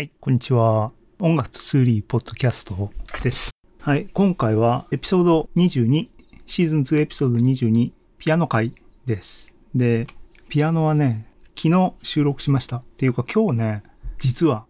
はい、こんにちは。音楽とツーリーポッドキャストです。はい、今回はエピソード22、シーズン2エピソード22、ピアノ会です。で、ピアノはね、昨日収録しました。っていうか今日ね、実は、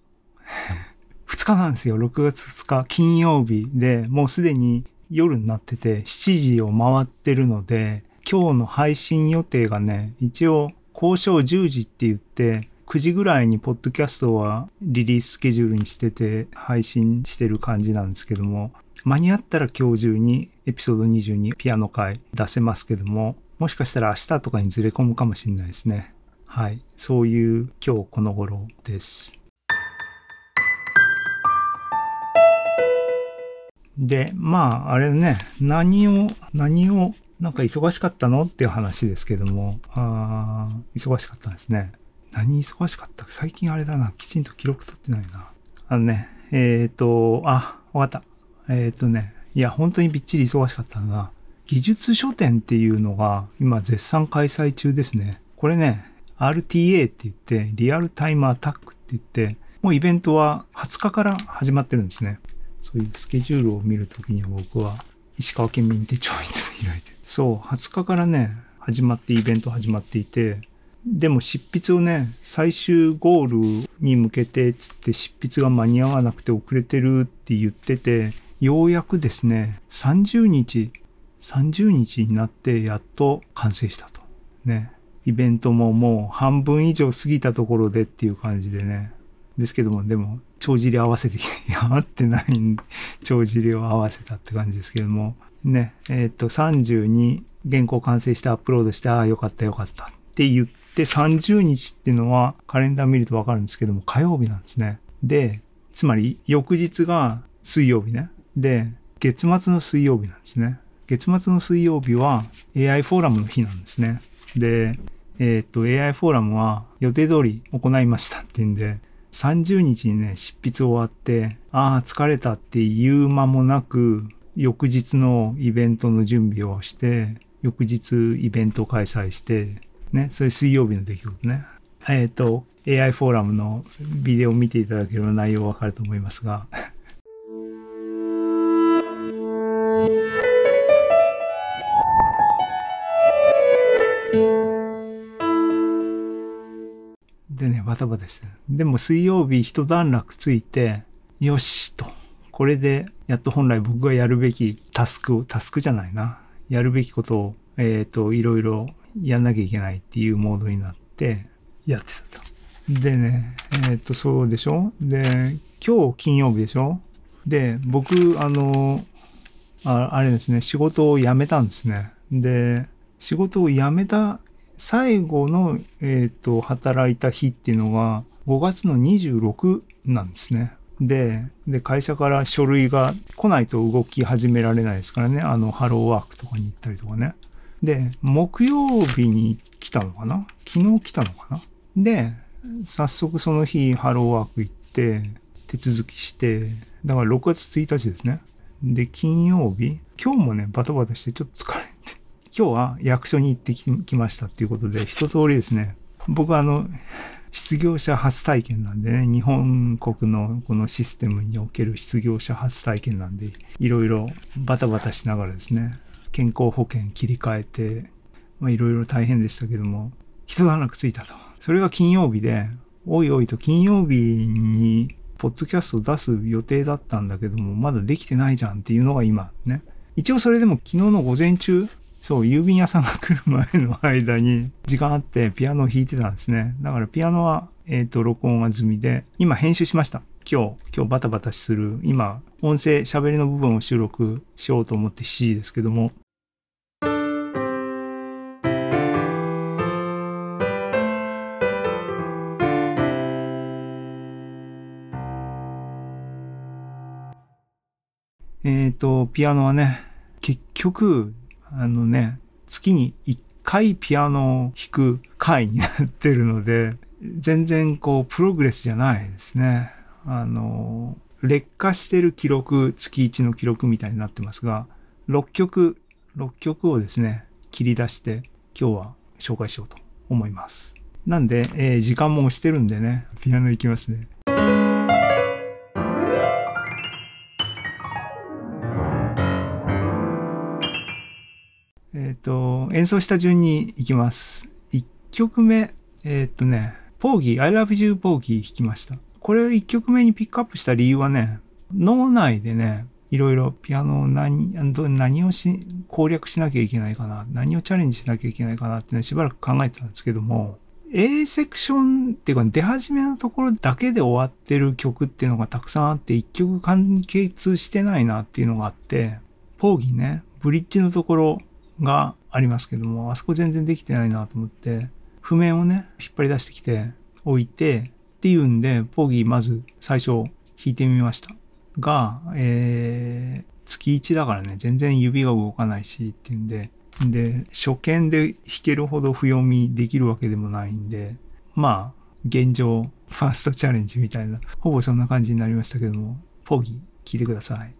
2日なんですよ。6月2日、金曜日で、もうすでに夜になってて、7時を回ってるので、今日の配信予定がね、一応、交渉10時って言って、9時ぐらいにポッドキャストはリリーススケジュールにしてて配信してる感じなんですけども間に合ったら今日中にエピソード22ピアノ回出せますけどももしかしたら明日とかにずれ込むかもしれないですね。はい。そういう今日この頃です。でまああれね。何を何をなんか忙しかったの？っていう話ですけども。あ忙しかったんですね。何忙しかった？最近あれだな。きちんと記録取ってないな。あのね、えっ、ー、と、あ、わかった。えっ、ー、とね、いや、本当にびっちり忙しかったのが、技術書店っていうのが今絶賛開催中ですね。これね、RTA って言って、リアルタイムアタックって言って、もうイベントは20日から始まってるんですね。そういうスケジュールを見るときに僕は石川県民手帳いつも開いてそう、20日からね、始まってイベント始まっていて、でも執筆をね、最終ゴールに向けてつって執筆が間に合わなくて遅れてるって言ってて、ようやくですね、30日、30日になってやっと完成したと。ね。イベントももう半分以上過ぎたところでっていう感じでね。ですけども、でも、帳尻合わせて、いや、合ってない帳尻を合わせたって感じですけども。ね。えっ、と、30に原稿完成してアップロードして、ああ、よかったよかったって言って、で、30日っていうのはカレンダー見るとわかるんですけども、火曜日なんですね。で、つまり翌日が水曜日ね。で、月末の水曜日なんですね。月末の水曜日は AI フォーラムの日なんですね。で、えー、っと、AI フォーラムは予定通り行いましたっていうんで、30日にね、執筆終わって、ああ、疲れたっていう間もなく、翌日のイベントの準備をして、翌日イベント開催して、ね、それ水曜日の出来事ね。えっ、ー、と、AI フォーラムのビデオを見ていただければ内容わかると思いますが。でね、バタバタしてでも水曜日一段落ついて、よしと。これで、やっと本来僕がやるべきタスク、タスクじゃないな。やるべきことを、えっ、ー、と、いろいろやんなきゃいけないっていうモードになってやってたと。でね、えっ、と、そうでしょ？で、今日金曜日でしょ？で、僕、あの、ああれですね、仕事を辞めたんですね。で、仕事を辞めた最後の、えっ、と、働いた日っていうのが5月の26なんですね。で、で、会社から書類が来ないと動き始められないですからね。あの、ハローワークとかに行ったりとかね。で、木曜日に来たのかな？昨日来たのかな？で、早速その日ハローワーク行って、手続きして、だから6月1日ですね。で、金曜日今日もね、バタバタしてちょっと疲れて。今日は役所に行ってきましたっていうことで、一通りですね、僕はあの、失業者初体験なんでね、日本国のこのシステムにおける失業者初体験なんで、いろいろバタバタしながらですね、健康保険切り替えて、まあいろいろ大変でしたけども、一段落ついたと。それが金曜日で、おいおいと金曜日に、ポッドキャストを出す予定だったんだけども、まだできてないじゃんっていうのが今ね。一応それでも昨日の午前中、そう、郵便屋さんが来る前の間に時間あってピアノを弾いてたんですね。だからピアノは、えっ、ー、と、録音は済みで、今編集しました。今日、今日バタバタする、今、音声、喋りの部分を収録しようと思って7時ですけども、えっ、ー、と、ピアノはね、結局、あのね、月に1回ピアノを弾く回になってるので、全然こう、プログレスじゃないですね。あの、劣化してる記録、月1の記録みたいになってますが、6曲、6曲をですね、切り出して今日は紹介しようと思います。なんで、えー、時間も押してるんでね、ピアノいきますね。えっ、と、演奏した順にいきます。1曲目、えっ、とね、ポーギー、I love you ポーギー弾きました。これを1曲目にピックアップした理由はね、脳内でね、いろいろピアノを何、何をし、攻略しなきゃいけないかな、何をチャレンジしなきゃいけないかなってね、しばらく考えてたんですけども、A セクションっていうか出始めのところだけで終わってる曲っていうのがたくさんあって、1曲完結してないなっていうのがあって、ポーギーね、ブリッジのところがありますけども、あそこ全然できてないなと思って、譜面をね、引っ張り出してきて置いて、っていうんで、ポギーまず最初弾いてみました。が、えー、月1だからね、全然指が動かないしっていうんで、で、初見で弾けるほど不読みできるわけでもないんで、まあ、現状、ファーストチャレンジみたいな、ほぼそんな感じになりましたけども、ポギー、聞いてください。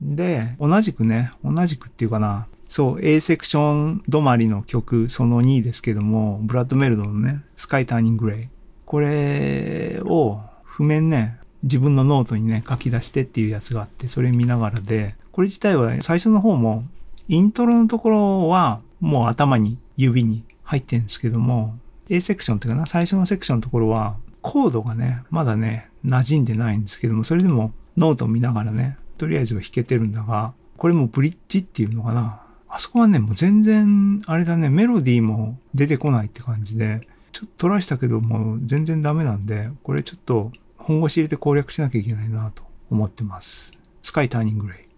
で、同じくね、同じくっていうかな、そう、A セクション止まりの曲、その2ですけども、ブラッドメルドのね、 Sky Turning Grey。これを譜面ね、自分のノートにね、書き出してっていうやつがあって、それ見ながらで、これ自体は最初の方も、イントロのところはもう頭に指に入ってるんですけども、A セクションっていうかな、最初のセクションのところは、コードがね、まだね、馴染んでないんですけども、それでもノートを見ながらね、とりあえずは弾けてるんだが、これもブリッジっていうのかな。あそこはね、もう全然、あれだね、メロディーも出てこないって感じで、ちょっとトライしたけどもう全然ダメなんで、これちょっと本腰入れて攻略しなきゃいけないなと思ってます。スカイターニングレイ。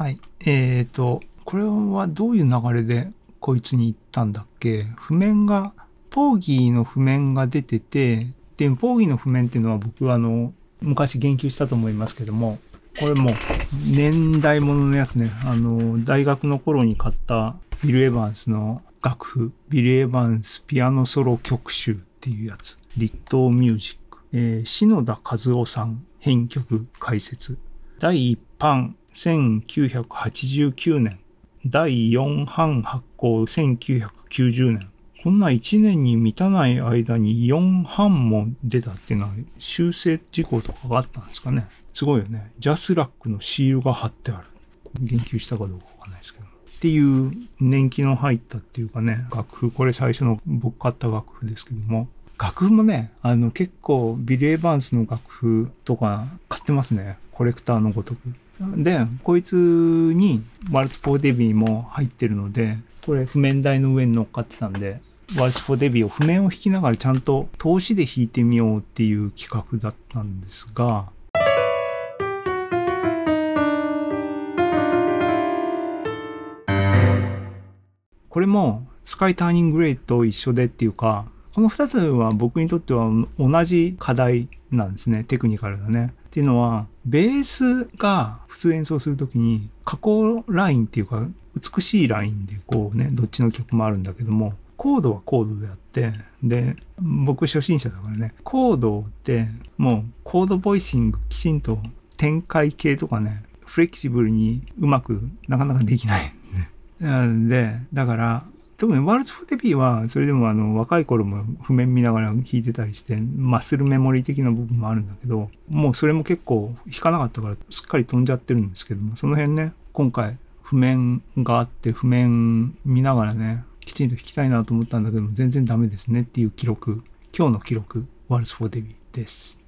はい。えっ、ー、と、これはどういう流れでこいつに行ったんだっけ？譜面が、ポーギーの譜面が出てて、で、ポーギーの譜面っていうのは僕はあの、昔言及したと思いますけども、これも年代物のやつね。あの、大学の頃に買ったビル・エヴァンスの楽譜、ビル・エヴァンスピアノソロ曲集っていうやつ。立東ミュージック。えー、篠田和夫さん編曲解説。第一版1989年。第4版発行1990年。こんな1年に満たない間に4版も出たっていうのは修正事項とかがあったんですかね。すごいよね。ジャスラックのシールが貼ってある。言及したかどうかわかんないですけど。っていう年季の入ったっていうかね、楽譜、これ最初の僕買った楽譜ですけども、楽譜もね、あの結構ビル・エヴァンスの楽譜とか買ってますね。コレクターのごとく。で、こいつにワルツ・フォー・デビーも入ってるので、これ譜面台の上に乗っかってたんで、ワルツ・フォー・デビーを譜面を弾きながらちゃんと通しで弾いてみようっていう企画だったんですが、これも Sky Turning Grey と一緒でっていうか、この2つは僕にとっては同じ課題なんですね。テクニカルだね。っていうのは、ベースが普通演奏するときに、下降ラインっていうか、美しいラインでこうね、どっちの曲もあるんだけども、コードはコードであって、で、僕初心者だからね、コードってもうコードボイシングきちんと展開形とかね、フレキシブルにうまくなかなかできないんで。で、だから、特にワルツ・フォー・デビーは、それでもあの、若い頃も譜面見ながら弾いてたりして、マッスルメモリー的な部分もあるんだけど、もうそれも結構弾かなかったから、すっかり飛んじゃってるんですけども、その辺ね、今回、譜面があって、譜面見ながらね、きちんと弾きたいなと思ったんだけども、全然ダメですねっていう記録、今日の記録、ワールズ・フォー・デビーです。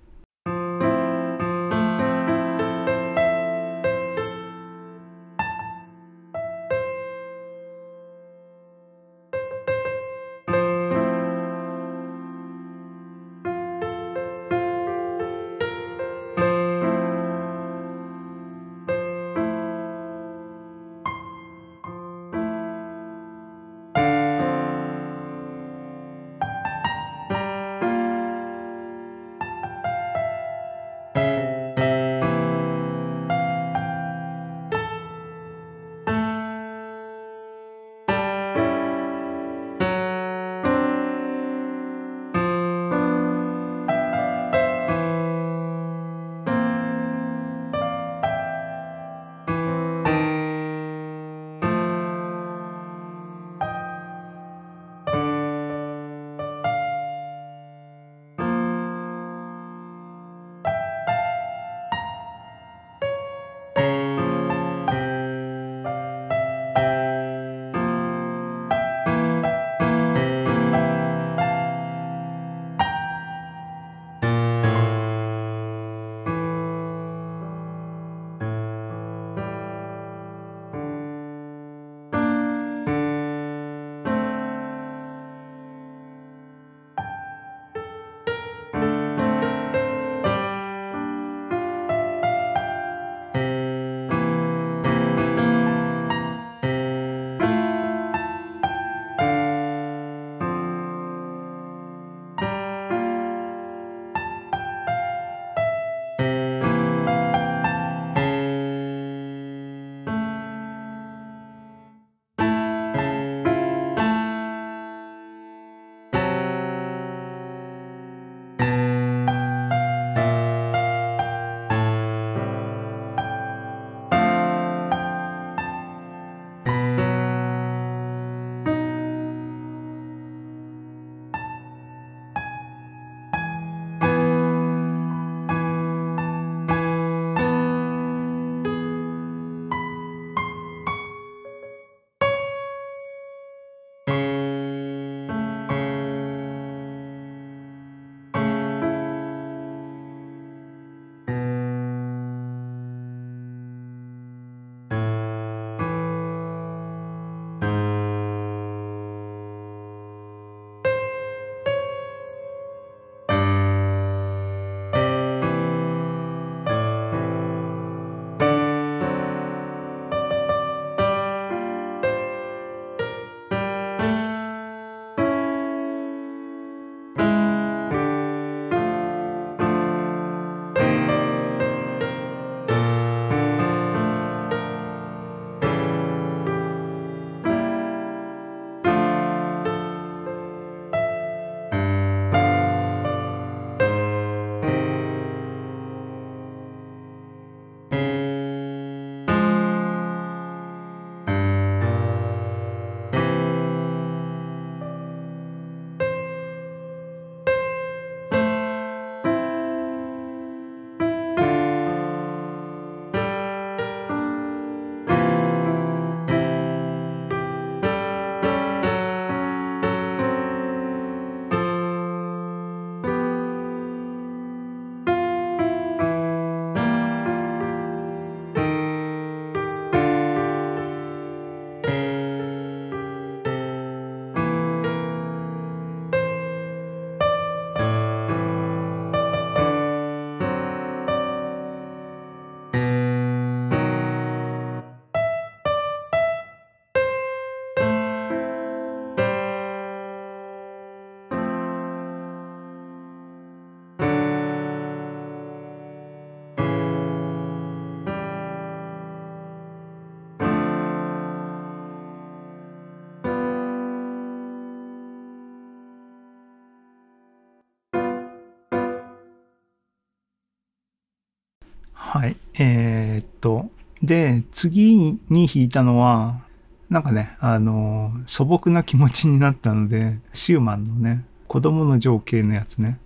えー、っと、で、次に弾いたのは、なんかね、あの素朴な気持ちになったので、シューマンのね、子供の情景のやつね、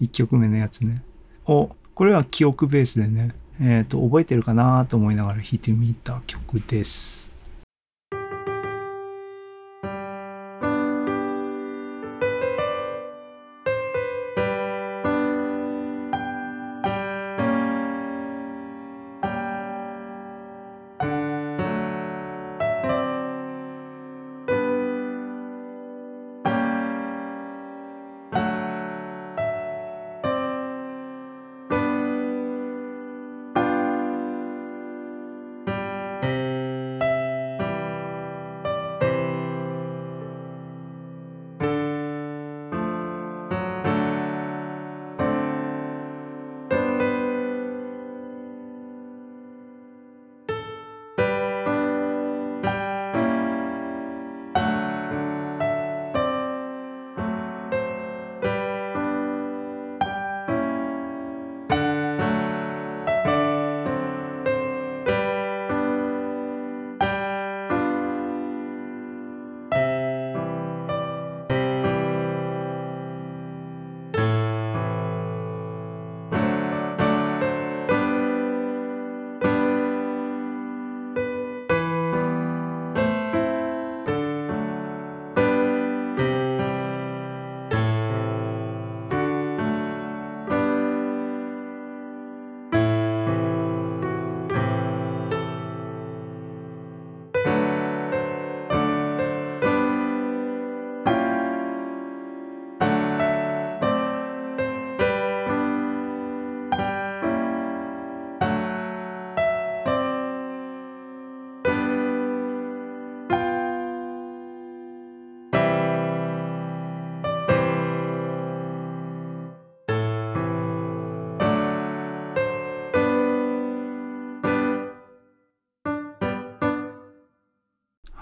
1曲目のやつね、を、これは記憶ベースでね、えっ、と、覚えてるかなと思いながら弾いてみた曲です。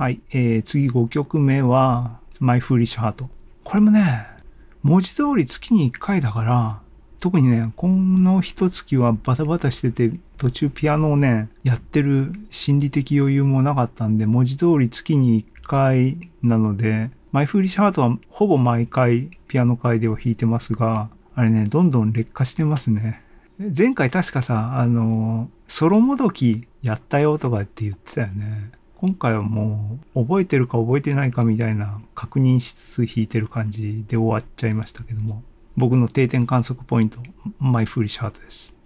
はい、えー、次5曲目は、My Foolish Heart。これもね、文字通り月に1回だから、特にね、この一月はバタバタしてて、途中ピアノをね、やってる心理的余裕もなかったんで、文字通り月に1回なので、My Foolish Heart はほぼ毎回ピアノ会では弾いてますが、あれね、どんどん劣化してますね。前回確かさ、あの、ソロもどきやったよとかって言ってたよね。今回はもう覚えてるか覚えてないかみたいな確認しつつ弾いてる感じで終わっちゃいましたけども僕の定点観測ポイントマイフーリッシュハートです。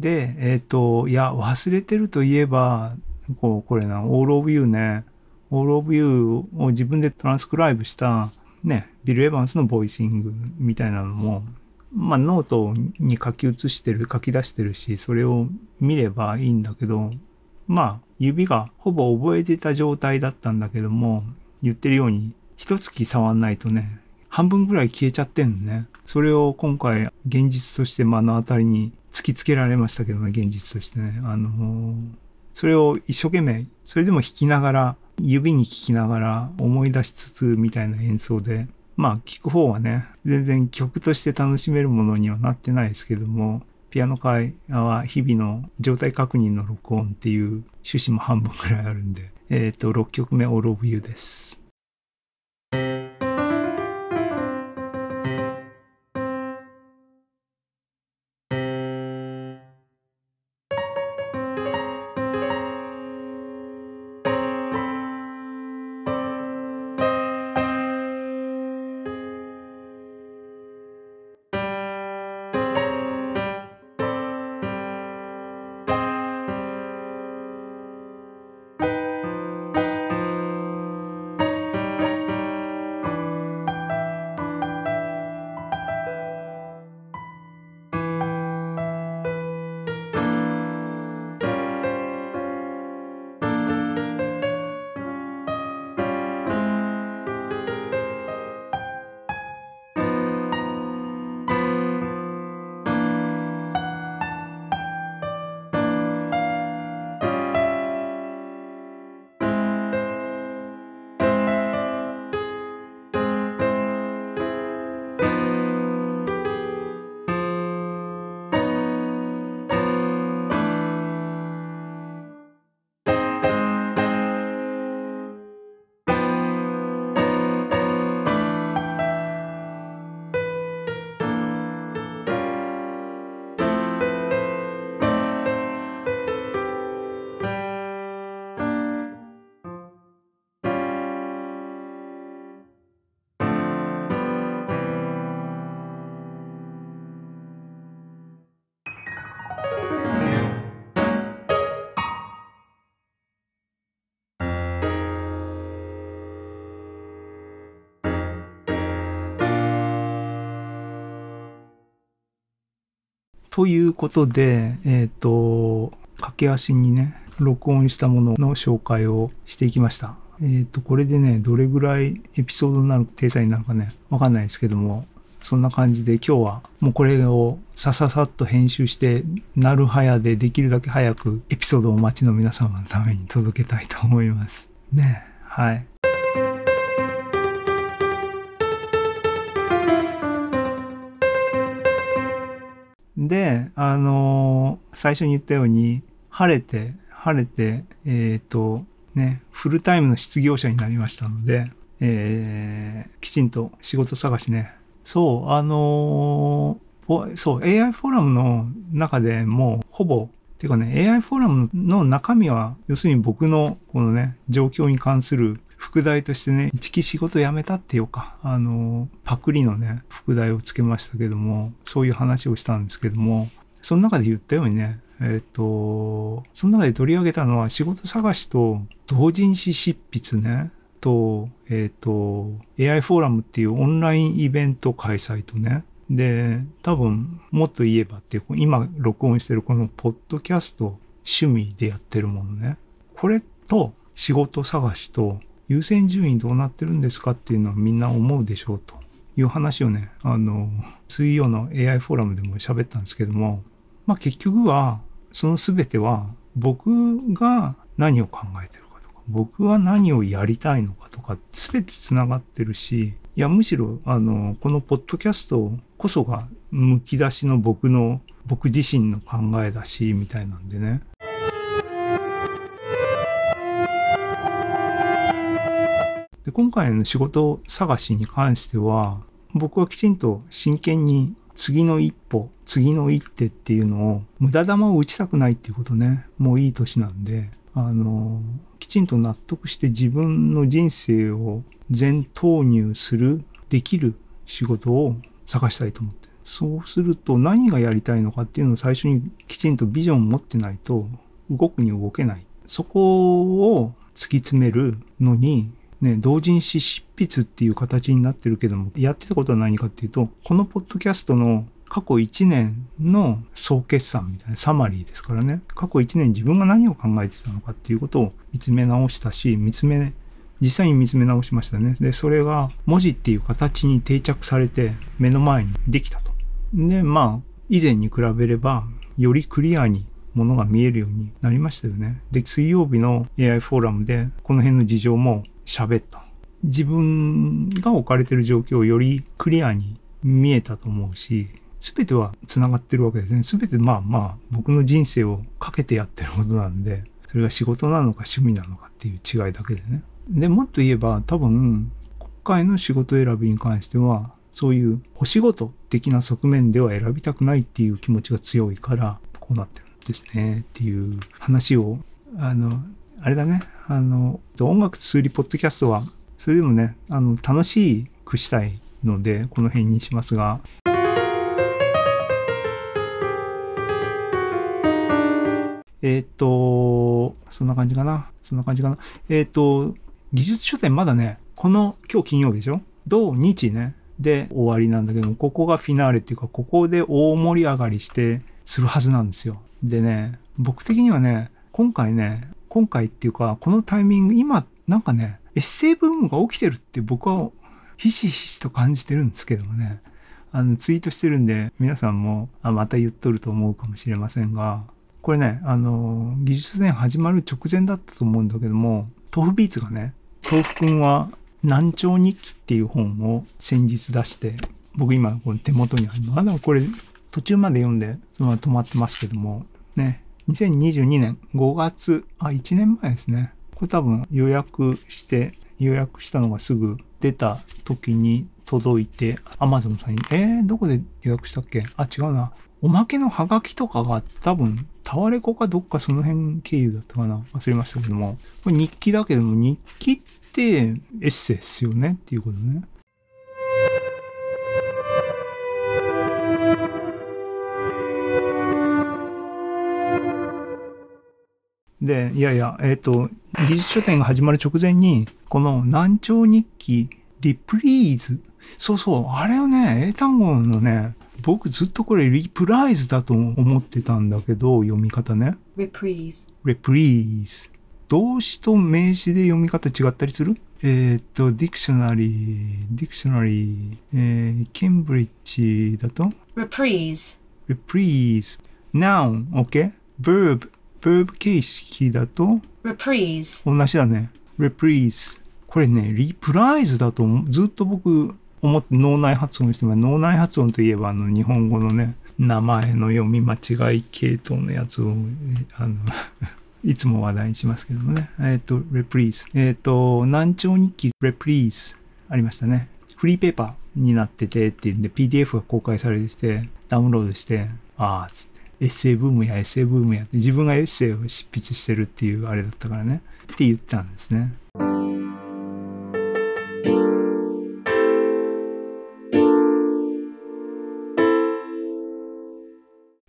で、えっ、と、いや、忘れてるといえば、こう、これな、All of You ね、All of You を自分でトランスクライブした、ね、ビル・エヴァンスのボイシングみたいなのも、まあ、ノートに書き写してる、書き出してるし、それを見ればいいんだけど、まあ、指がほぼ覚えてた状態だったんだけども、言ってるように、一月触んないとね、半分ぐらい消えちゃってんのね。それを今回、現実として目の当たりに突きつけられましたけどね、現実としてね。あのーそれを一生懸命、それでも弾きながら、指に聴きながら思い出しつつみたいな演奏で、まあ聴く方はね、全然曲として楽しめるものにはなってないですけども、ピアノ界は日々の状態確認の録音っていう趣旨も半分くらいあるんで、えっ、と、6曲目 All of You です。ということで、えっ、と、駆け足にね、録音したものの紹介をしていきました。えっ、と、これでね、どれぐらいエピソードになる、体裁になるかね、わかんないですけども、そんな感じで今日はもうこれをさささっと編集して、なるはやでできるだけ早くエピソードをお待ちの皆様のために届けたいと思います。ね、はい。で、あのー最初に言ったように、晴れて、晴れて、えっ、と、ね、フルタイムの失業者になりましたので、えーきちんと仕事探しね。そう、あのーそう、AI フォーラムの中でもうほぼ、ていうかね、AI フォーラムの中身は、要するに僕のこのね、状況に関する副題としてね、一期仕事辞めたっていうか、あの、パクリのね、副題をつけましたけども、そういう話をしたんですけども、その中で言ったようにね、えっ、と、その中で取り上げたのは仕事探しと同人誌執筆ね、と、えっ、と、AI フォーラムっていうオンラインイベント開催とね、で、多分、もっと言えばっていう、今録音してるこのポッドキャスト趣味でやってるものね。これと仕事探しと優先順位どうなってるんですかっていうのはみんな思うでしょうという話をね、あの、水曜の AI フォーラムでも喋ったんですけども、まあ結局は、その全ては僕が何を考えてるかとか、僕は何をやりたいのかとか、全て繋がってるし、いや、むしろ、あの、このポッドキャストこそが、むき出しの僕の、僕自身の考えだし、みたいなんでね。で今回の仕事探しに関しては、僕はきちんと真剣に次の一歩、次の一手っていうのを、無駄玉を打ちたくないっていうことね、もういい年なんで、あの、きちんと納得して自分の人生を全投入する、できる仕事を探したいと思って。そうすると何がやりたいのかっていうのを最初にきちんとビジョンを持ってないと動くに動けない。そこを突き詰めるのに、ね、同人誌執筆っていう形になってるけども、やってたことは何かっていうと、このポッドキャストの過去1年の総決算みたいなサマリーですからね。過去1年自分が何を考えてたのかっていうことを見つめ直したし、見つめ、実際に見つめ直しましたね。で、それが文字っていう形に定着されて目の前にできたと。で、まあ、以前に比べれば、よりクリアにものが見えるようになりましたよね。で、水曜日の AI フォーラムでこの辺の事情も喋った。自分が置かれてる状況をよりクリアに見えたと思うし、すべては繋がってるわけですね。すべてまあまあ僕の人生をかけてやってることなんで、それが仕事なのか趣味なのかっていう違いだけでね。で、もっと言えば多分今回の仕事選びに関してはそういうお仕事的な側面では選びたくないっていう気持ちが強いからこうなってるんですねっていう話をあのあれだねあの音楽通りポッドキャストはそれでもねあの楽しくしたいのでこの辺にしますがえっ、と、そんな感じかな？そんな感じかな？えっ、ー、と、技術書店まだね、この今日金曜日でしょ？土日ね、で終わりなんだけども、ここがフィナーレっていうか、ここで大盛り上がりしてするはずなんですよ。でね、僕的にはね、今回ね、今回っていうか、このタイミング、今、なんかね、エッセイブームが起きてるって僕はひしひしと感じてるんですけどもね、あの、ツイートしてるんで、皆さんも、あ、また言っとると思うかもしれませんが、これね、あの、技術年始まる直前だったと思うんだけども、豆腐ビーツがね、豆腐くんは南朝日記っていう本を先日出して、僕今この手元にあるの。あ、でもこれ途中まで読んで、そのまま止まってますけども、ね、2022年5月、あ、1年前ですね。これ多分予約して、予約したのがすぐ出た時に届いて、Amazon さんに、えー、どこで予約したっけ？あ、違うな。おまけのハガキとかが多分、タワレコかどっかその辺経由だったかな忘れましたけども、これ日記だけども日記ってエッセイっすよね？っていうことね。で、いやいや、えっ、ー、と、技術書典が始まる直前に、この難聴日記リプリーズ。そうそう、あれをね、英単語のね、僕ずっとこれリプライズだと思ってたんだけど、読み方ね。reprise。reprise。動詞と名詞で読み方違ったりする？えっ、と、ディクショナリー、ディクショナリー、えー、ケンブリッジだと？Reprise。reprise。noun、OK? verb、形式だと？Reprise。同じだね。reprise。これね、リプライズだとずっと僕思って脳内発音しても脳内発音といえばあの日本語のね名前の読み間違い系統のやつをあの いつも話題にしますけどもね。えっ、ー、と、レプリーズ。えっ、ー、と、南朝日記レプリーズありましたね。フリーペーパーになっててっていうんで PDF が公開されててダウンロードして、ああ、つって。エッセイブームやエッセイブームやって自分がエッセイを執筆してるっていうあれだったからね。って言ったんですね。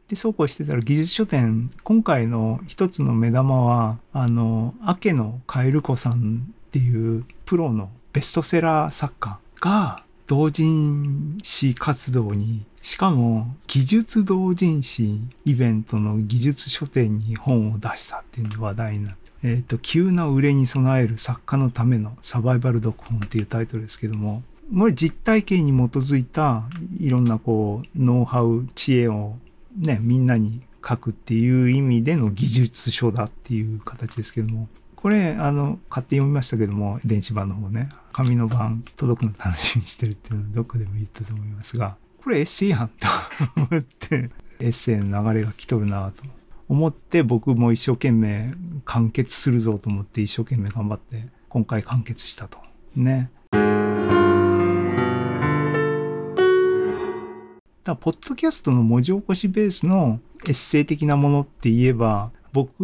で、そうこうしてたら技術書店、今回の一つの目玉は、あの、明野カエル子さんっていうプロのベストセラー作家が同人誌活動に、しかも技術同人誌イベントの技術書店に本を出したっていうの話題になって、えっ、ー、と、急な売れに備える作家のためのサバイバル読本っていうタイトルですけども、これ実体験に基づいたいろんなこう、ノウハウ、知恵をね、みんなに書くっていう意味での技術書だっていう形ですけども、これ、あの、買って読みましたけども、電子版の方ね、紙の版届くの楽しみにしてるっていうのはどこでも言ったと思いますが、これエッセイやんと思って、エッセイの流れが来とるなと思って僕も一生懸命完結するぞと思って一生懸命頑張って今回完結したと。ね。だポッドキャストの文字起こしベースのエッセイ的なものって言えば、僕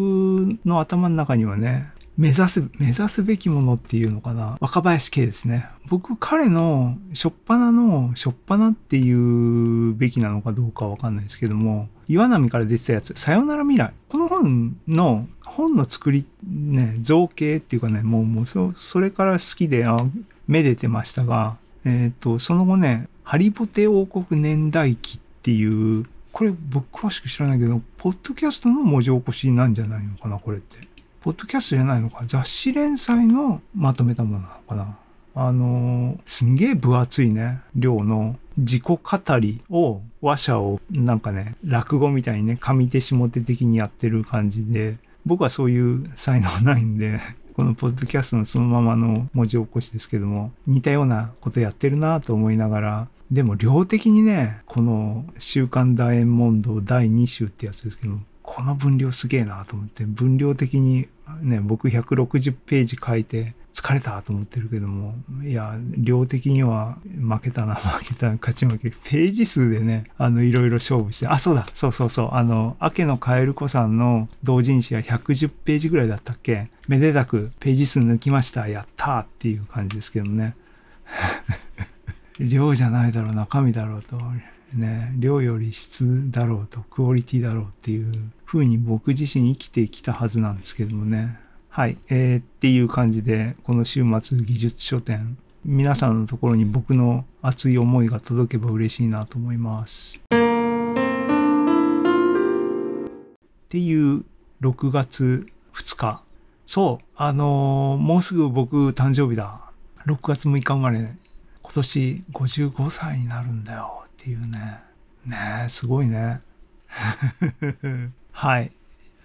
の頭の中にはね、目指す、目指すべきものっていうのかな？若林圭ですね。僕、彼の、しょっぱなの、しょっぱなっていうべきなのかどうかわかんないですけども、岩波から出てたやつ、さよなら未来。この本の、本の作り、ね、造形っていうかね、もう、もう、そ、それから好きで、あ、めでてましたが、えっ、と、その後ね、ハリボテ王国年代記っていう、これ僕詳しく知らないけど、ポッドキャストの文字起こしなんじゃないのかな、これって。ポッドキャストじゃないのか雑誌連載のまとめたものなのかな？あのすんげえ分厚いね、量の。自己語りを、話者をなんかね、落語みたいにね、上手下手的にやってる感じで、僕はそういう才能ないんで、このポッドキャストのそのままの文字起こしですけども、似たようなことやってるなと思いながら、でも量的にね、この週刊ダイヤモンド第2週ってやつですけども、この分量すげえなと思って、分量的にね、僕160ページ書いて疲れたと思ってるけども、いや、量的には負けたな、負けた、勝ち負け。ページ数でね、あの、いろいろ勝負して、あ、そうだ、そうそうそう、あの、明野カエル子さんの同人誌が110ページぐらいだったっけ？めでたくページ数抜きました、やったっていう感じですけどね。量じゃないだろう、中身だろうと。ね、量より質だろうと、クオリティだろうっていう風に僕自身生きてきたはずなんですけどもね。はい。えー、っていう感じで、この週末技術書店、皆さんのところに僕の熱い思いが届けば嬉しいなと思います。っていう6月2日。そう、あのーもうすぐ僕誕生日だ。6月6日生まれ、今年55歳になるんだよっていうね。ねえ、すごいね。はい。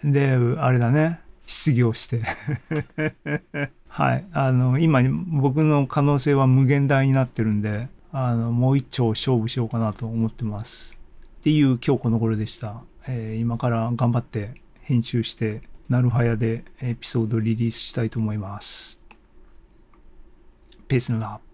で、あれだね。失業して。はい。あの、今、僕の可能性は無限大になってるんで、あの、もう一丁勝負しようかなと思ってます。っていう今日この頃でした。えー今から頑張って編集して、なるはやでエピソードリリースしたいと思います。ペースのラップ。